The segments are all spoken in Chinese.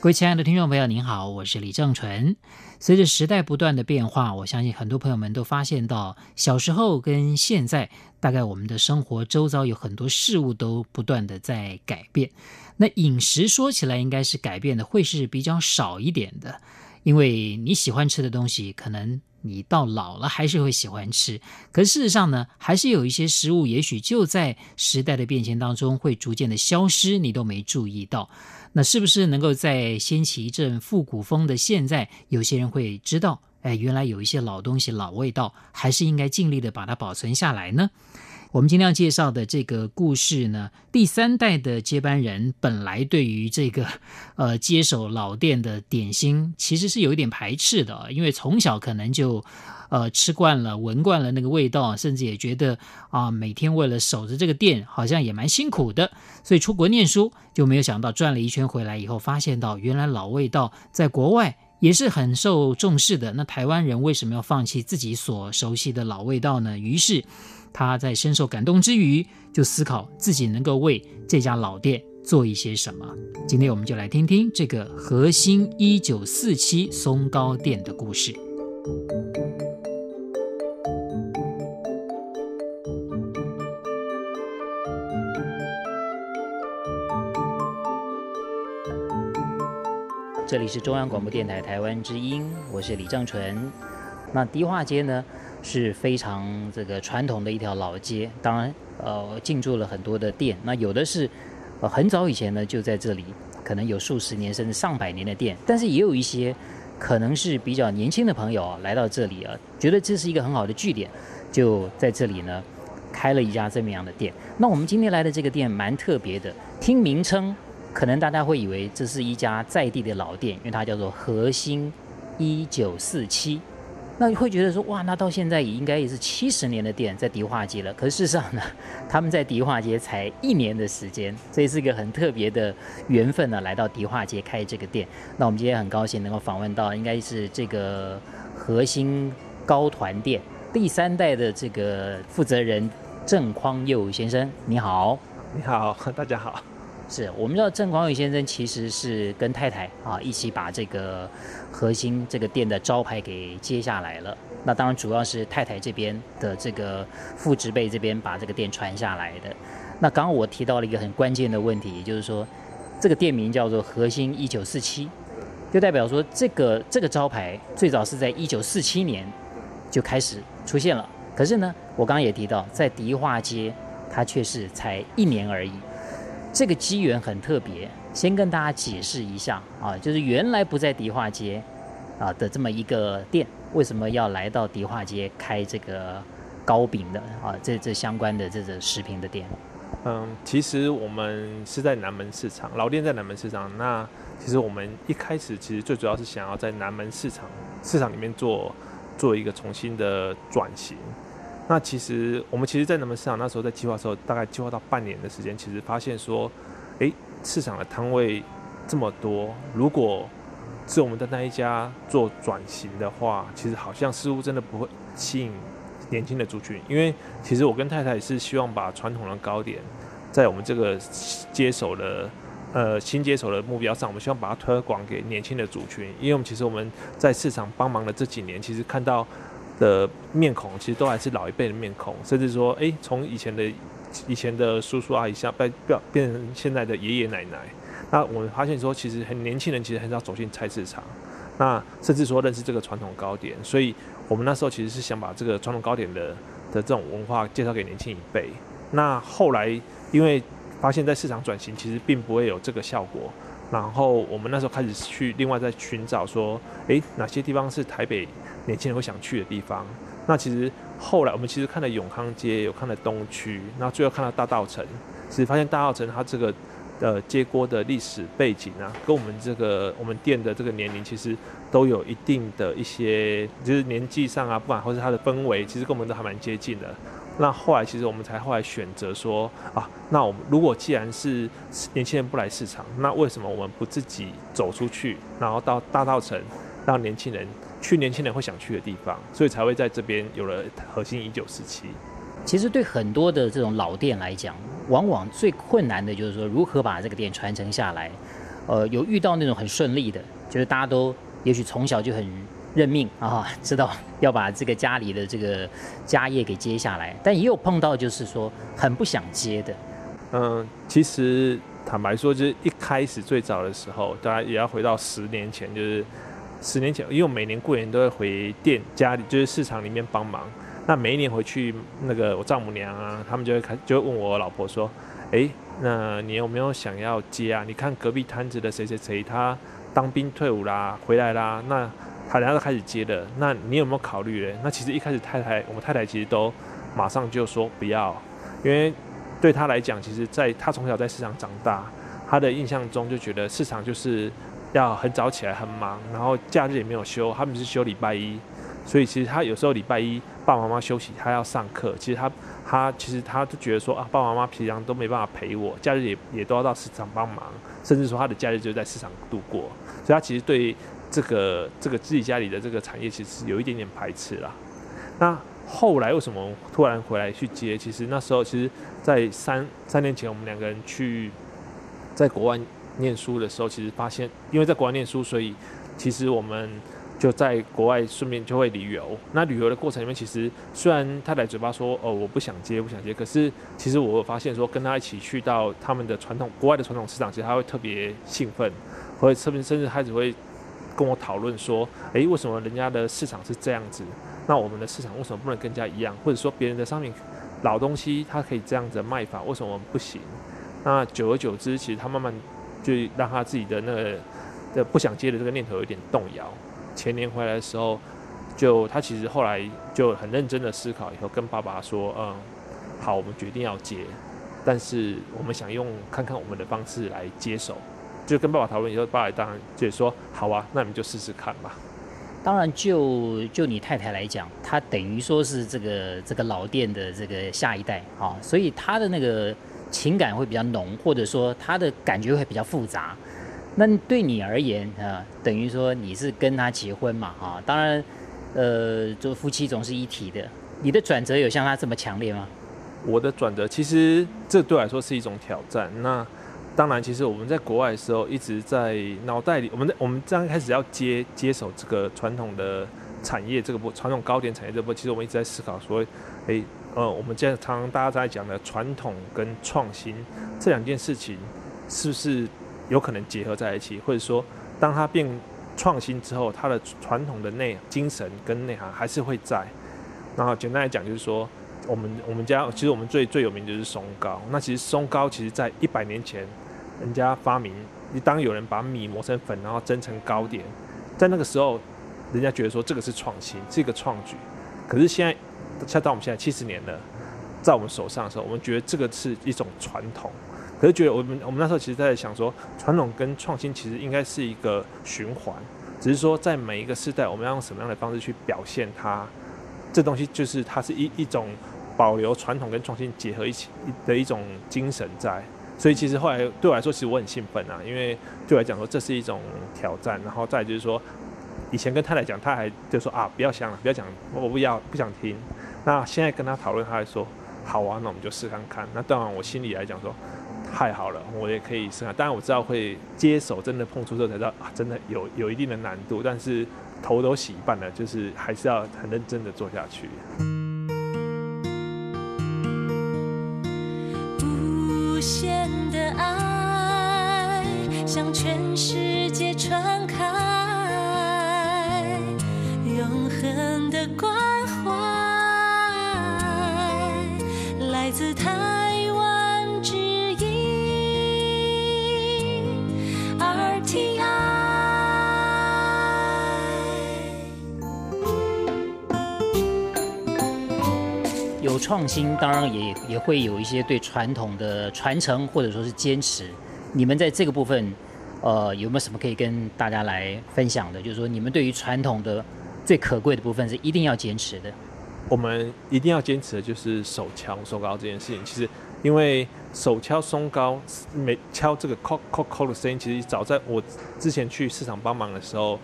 各位亲爱的听众朋友，您好，我是李正淳。随着时代不断的变化，我相信很多朋友们都发现到，小时候跟现在，大概我们的生活周遭有很多事物都不断的在改变。那饮食说起来，应该是改变的会是比较少一点的，因为你喜欢吃的东西，可能你到老了还是会喜欢吃。可事实上呢，还是有一些食物，也许就在时代的变迁当中会逐渐的消失，你都没注意到。那是不是能够在掀起一阵复古风的现在，有些人会知道，哎，原来有一些老东西、老味道，还是应该尽力的把它保存下来呢？我们今天要介绍的这个故事呢，第三代的接班人本来对于这个 呃接手老店的点心，其实是有一点排斥的，因为从小可能就呃吃惯了、闻惯了那个味道，甚至也觉得啊、每天为了守着这个店，好像也蛮辛苦的，所以出国念书就没有想到转了一圈回来以后，发现到原来老味道在国外也是很受重视的。那台湾人为什么要放弃自己所熟悉的老味道呢？于是。他在深受感动之余，就思考自己能够为这家老店做一些什么。今天我们就来听听这个核心一九四七松糕店的故事。这里是中央广播电台台湾之音，我是李正淳。那迪化街呢？是非常这个传统的一条老街，当然，呃，进驻了很多的店。那有的是，呃，很早以前呢就在这里，可能有数十年甚至上百年的店。但是也有一些，可能是比较年轻的朋友啊，来到这里啊，觉得这是一个很好的据点，就在这里呢，开了一家这么样的店。那我们今天来的这个店蛮特别的，听名称，可能大家会以为这是一家在地的老店，因为它叫做和兴一九四七。那你会觉得说，哇，那到现在也应该也是七十年的店在迪化街了。可事实上呢，他们在迪化街才一年的时间，这是一个很特别的缘分呢，来到迪化街开这个店。那我们今天很高兴能够访问到，应该是这个和心糕团店第三代的这个负责人郑匡佑先生。你好，你好，大家好。是我们知道郑广宇先生其实是跟太太啊一起把这个核心这个店的招牌给接下来了。那当然主要是太太这边的这个父执辈这边把这个店传下来的。那刚刚我提到了一个很关键的问题，也就是说这个店名叫做核心一九四七，就代表说这个这个招牌最早是在一九四七年就开始出现了。可是呢，我刚刚也提到在迪化街，它却是才一年而已。这个机缘很特别，先跟大家解释一下啊，就是原来不在迪化街啊的这么一个店，为什么要来到迪化街开这个糕饼的啊？这这相关的这个食品的店？嗯，其实我们是在南门市场，老店在南门市场。那其实我们一开始其实最主要是想要在南门市场市场里面做做一个重新的转型。那其实我们其实，在南门市场那时候在计划的时候，大概计划到半年的时间，其实发现说，诶，市场的摊位这么多，如果是我们的那一家做转型的话，其实好像似乎真的不会吸引年轻的族群。因为其实我跟太太也是希望把传统的糕点，在我们这个接手的呃新接手的目标上，我们希望把它推广给年轻的族群。因为我们其实我们在市场帮忙的这几年，其实看到。的面孔其实都还是老一辈的面孔，甚至说，哎，从以前的以前的叔叔阿姨，像变变变成现在的爷爷奶奶。那我们发现说，其实很年轻人其实很少走进菜市场，那甚至说认识这个传统糕点。所以我们那时候其实是想把这个传统糕点的的这种文化介绍给年轻一辈。那后来因为发现，在市场转型其实并不会有这个效果，然后我们那时候开始去另外再寻找说，哎，哪些地方是台北年轻人会想去的地方，那其实后来我们其实看了永康街，有看了东区，那最后看到大道城，其实发现大道城它这个呃接锅的历史背景啊，跟我们这个我们店的这个年龄其实都有一定的一些，就是年纪上啊，不管或是它的氛围，其实跟我们都还蛮接近的。那后来其实我们才后来选择说啊，那我们如果既然是年轻人不来市场，那为什么我们不自己走出去，然后到大稻埕让年轻人去年轻人会想去的地方，所以才会在这边有了核心一九四七。其实对很多的这种老店来讲，往往最困难的就是说如何把这个店传承下来。呃，有遇到那种很顺利的，就是大家都也许从小就很认命啊，知道要把这个家里的这个家业给接下来，但也有碰到就是说很不想接的。嗯，其实坦白说，就是一开始最早的时候，大家也要回到十年前，就是十年前，因为我每年过年都会回店家里，就是市场里面帮忙。那每一年回去，那个我丈母娘啊，他们就会开，就会问我老婆说：“哎，那你有没有想要接啊？你看隔壁摊子的谁谁谁，他当兵退伍啦，回来啦，那他然后开始接的，那你有没有考虑嘞？”那其实一开始太太，我们太太其实都马上就说不要，因为对他来讲，其实在他从小在市场长大，他的印象中就觉得市场就是要很早起来很忙，然后假日也没有休，他们是休礼拜一。所以其实他有时候礼拜一爸爸妈妈休息，他要上课。其实他他其实他就觉得说啊，爸爸妈妈平常都没办法陪我，假日也也都要到市场帮忙，甚至说他的假日就在市场度过。所以他其实对这个这个自己家里的这个产业，其实有一点点排斥啦。那后来为什么突然回来去接？其实那时候其实，在三三年前我们两个人去在国外念书的时候，其实发现，因为在国外念书，所以其实我们。就在国外顺便就会旅游，那旅游的过程里面，其实虽然太太嘴巴说哦，我不想接不想接，可是其实我发现说跟他一起去到他们的传统国外的传统市场，其实他会特别兴奋，或者特别甚至开始会跟我讨论说，哎，为什么人家的市场是这样子？那我们的市场为什么不能更加一样？或者说别人的商品老东西它可以这样子卖法，为什么我们不行？那久而久之，其实他慢慢就让他自己的那个的不想接的这个念头有点动摇。前年回来的时候，就他其实后来就很认真的思考，以后跟爸爸说：“嗯，好，我们决定要接，但是我们想用看看我们的方式来接手。”就跟爸爸讨论以后，爸爸当然就说：“好啊，那你们就试试看吧。”当然就，就就你太太来讲，她等于说是这个这个老店的这个下一代啊，所以她的那个情感会比较浓，或者说她的感觉会比较复杂。那对你而言啊，等于说你是跟他结婚嘛啊？当然，呃，就夫妻总是一体的。你的转折有像他这么强烈吗？我的转折其实这对我来说是一种挑战。那当然，其实我们在国外的时候一直在脑袋里，我们在我们刚开始要接接手这个传统的产业这个部传统糕点产业这部，其实我们一直在思考说，诶，呃，我们现在常常大家在讲的传统跟创新这两件事情是不是？有可能结合在一起，或者说，当它变创新之后，它的传统的内精神跟内涵还是会在。然后简单来讲，就是说，我们我们家其实我们最最有名就是松糕。那其实松糕其实在一百年前，人家发明，当有人把米磨成粉，然后蒸成糕点，在那个时候，人家觉得说这个是创新，是一个创举。可是现在，恰到我们现在七十年了，在我们手上的时候，我们觉得这个是一种传统。可是觉得我们我们那时候其实在想说，传统跟创新其实应该是一个循环，只是说在每一个时代，我们要用什么样的方式去表现它。这东西就是它是一一种保留传统跟创新结合一起的一种精神在。所以其实后来对我来说，其实我很兴奋啊，因为对我来讲说这是一种挑战。然后再就是说，以前跟太太讲，他还就说啊不要想了，不要讲，我不要不想听。那现在跟他讨论，他还说好啊，那我们就试看看。那当然我心里来讲说。太好了，我也可以试看。当然我知道会接手，真的碰触之后才知道啊，真的有有一定的难度。但是头都洗一半了，就是还是要很认真的做下去。无限向全世界传开，永恒的关怀来自台湾之音 RTI。有创新，当然也也会有一些对传统的传承或者说是坚持。你们在这个部分，呃，有没有什么可以跟大家来分享的？就是说，你们对于传统的最可贵的部分是一定要坚持的。我们一定要坚持的就是手敲松糕这件事情。其实，因为手敲松糕，每敲这个“叩叩叩”的声音，其实早在我之前去市场帮忙的时候，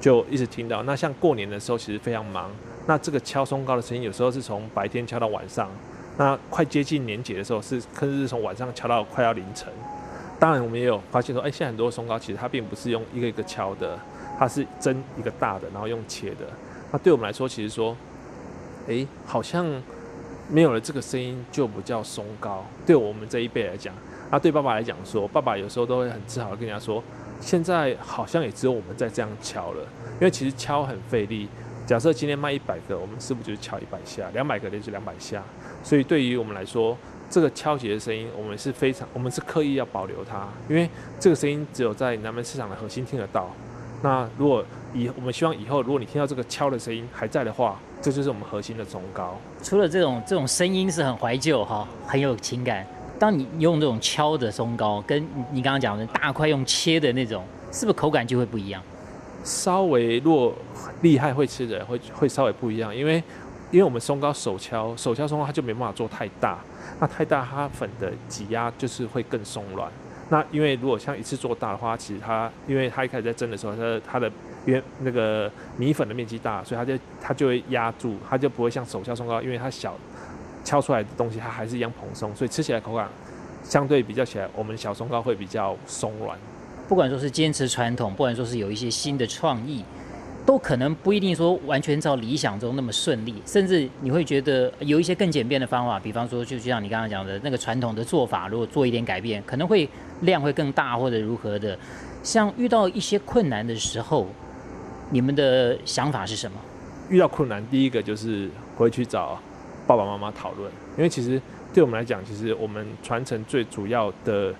就一直听到。那像过年的时候，其实非常忙。那这个敲松糕的声音，有时候是从白天敲到晚上。那快接近年节的时候，是甚至是从晚上敲到快要凌晨。当然，我们也有发现说，哎，现在很多松糕其实它并不是用一个一个敲的，它是蒸一个大的，然后用切的。那对我们来说，其实说，哎，好像没有了这个声音就不叫松糕。对我们这一辈来讲，那对爸爸来讲说，爸爸有时候都会很自豪的跟人家说，现在好像也只有我们在这样敲了，因为其实敲很费力。假设今天卖一百个，我们是不是就是敲一百下？两百个就是两百下。所以对于我们来说，这个敲击的声音，我们是非常，我们是刻意要保留它，因为这个声音只有在南门市场的核心听得到。那如果以我们希望以后，如果你听到这个敲的声音还在的话，这就是我们核心的松糕。除了这种这种声音是很怀旧哈，很有情感。当你用这种敲的松糕，跟你刚刚讲的大块用切的那种，是不是口感就会不一样？稍微若厉害会吃的人会会稍微不一样，因为因为我们松糕手敲手敲松糕它就没办法做太大，那太大它粉的挤压就是会更松软。那因为如果像一次做大的话，其实它因为它一开始在蒸的时候，它它的原那个米粉的面积大，所以它就它就会压住，它就不会像手敲松糕，因为它小敲出来的东西它还是一样蓬松，所以吃起来口感相对比较起来，我们小松糕会比较松软。不管说是坚持传统，不管说是有一些新的创意，都可能不一定说完全照理想中那么顺利，甚至你会觉得有一些更简便的方法，比方说就像你刚刚讲的那个传统的做法，如果做一点改变，可能会量会更大或者如何的。像遇到一些困难的时候，你们的想法是什么？遇到困难，第一个就是回去找爸爸妈妈讨论，因为其实对我们来讲，其实我们传承最主要的。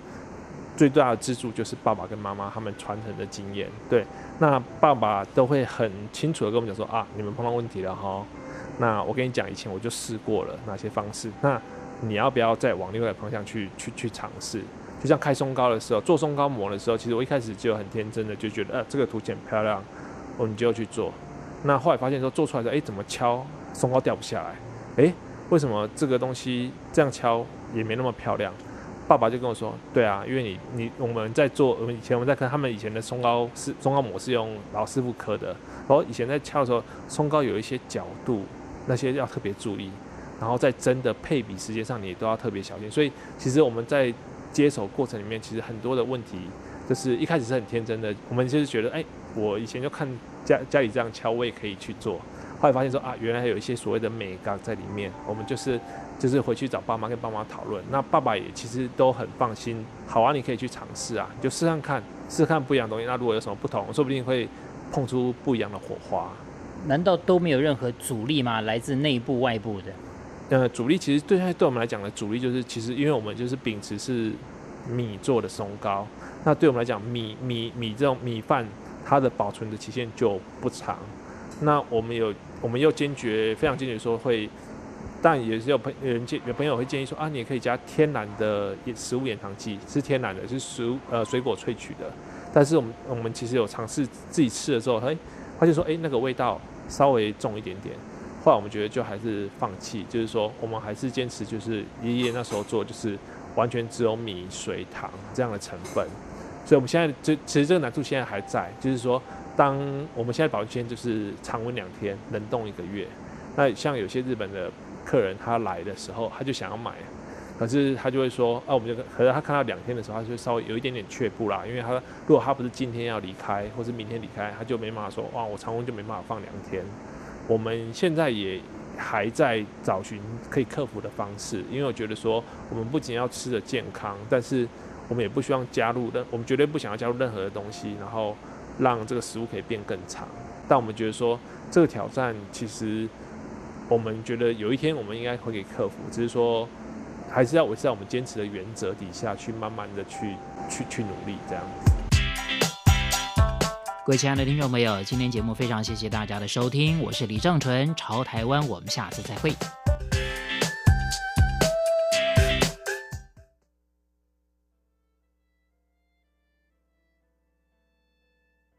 最大的支柱就是爸爸跟妈妈他们传承的经验，对，那爸爸都会很清楚的跟我们讲说啊，你们碰到问题了哈，那我跟你讲，以前我就试过了哪些方式，那你要不要再往另外一个方向去去去尝试？就像开松糕的时候，做松糕模的时候，其实我一开始就很天真的就觉得，呃，这个图很漂亮，我们就要去做。那后来发现说做出来的，哎，怎么敲松糕掉不下来？哎，为什么这个东西这样敲也没那么漂亮？爸爸就跟我说：“对啊，因为你你我们在做，我们以前我们在看他们以前的松糕是松糕模是用老师傅刻的，然后以前在敲的时候，松糕有一些角度，那些要特别注意，然后在蒸的配比时间上你都要特别小心。所以其实我们在接手过程里面，其实很多的问题就是一开始是很天真的，我们就是觉得，哎，我以前就看家家里这样敲，我也可以去做。后来发现说啊，原来还有一些所谓的美感在里面，我们就是。”就是回去找爸妈跟爸妈讨论，那爸爸也其实都很放心。好啊，你可以去尝试啊，你就试看看，试看不一样的东西。那如果有什么不同，说不定会碰出不一样的火花。难道都没有任何阻力吗？来自内部、外部的？呃，阻力其实对对我们来讲的阻力就是，其实因为我们就是秉持是米做的松糕，那对我们来讲，米米米这种米饭，它的保存的期限就不长。那我们有，我们又坚决，非常坚决说会。但也是有朋有人建有朋友会建议说啊，你也可以加天然的食物掩藏剂，是天然的，是食物呃水果萃取的。但是我们我们其实有尝试自己吃的时候，哎，发现说哎那个味道稍微重一点点。后来我们觉得就还是放弃，就是说我们还是坚持就是爷爷那时候做，就是完全只有米、水、糖这样的成分。所以我们现在这其实这个难度现在还在，就是说当我们现在保鲜就是常温两天，冷冻一个月。那像有些日本的。客人他来的时候，他就想要买，可是他就会说，啊，我们就可是他看到两天的时候，他就稍微有一点点却步啦，因为他如果他不是今天要离开，或是明天离开，他就没办法说，哇，我常温就没办法放两天。我们现在也还在找寻可以克服的方式，因为我觉得说，我们不仅要吃的健康，但是我们也不希望加入任，我们绝对不想要加入任何的东西，然后让这个食物可以变更长。但我们觉得说，这个挑战其实。我们觉得有一天我们应该会给克服，只是说还是要维持在我们坚持的原则底下去慢慢的去去去努力这样。各位亲爱的听众朋友，今天节目非常谢谢大家的收听，我是李正淳，潮台湾，我们下次再会。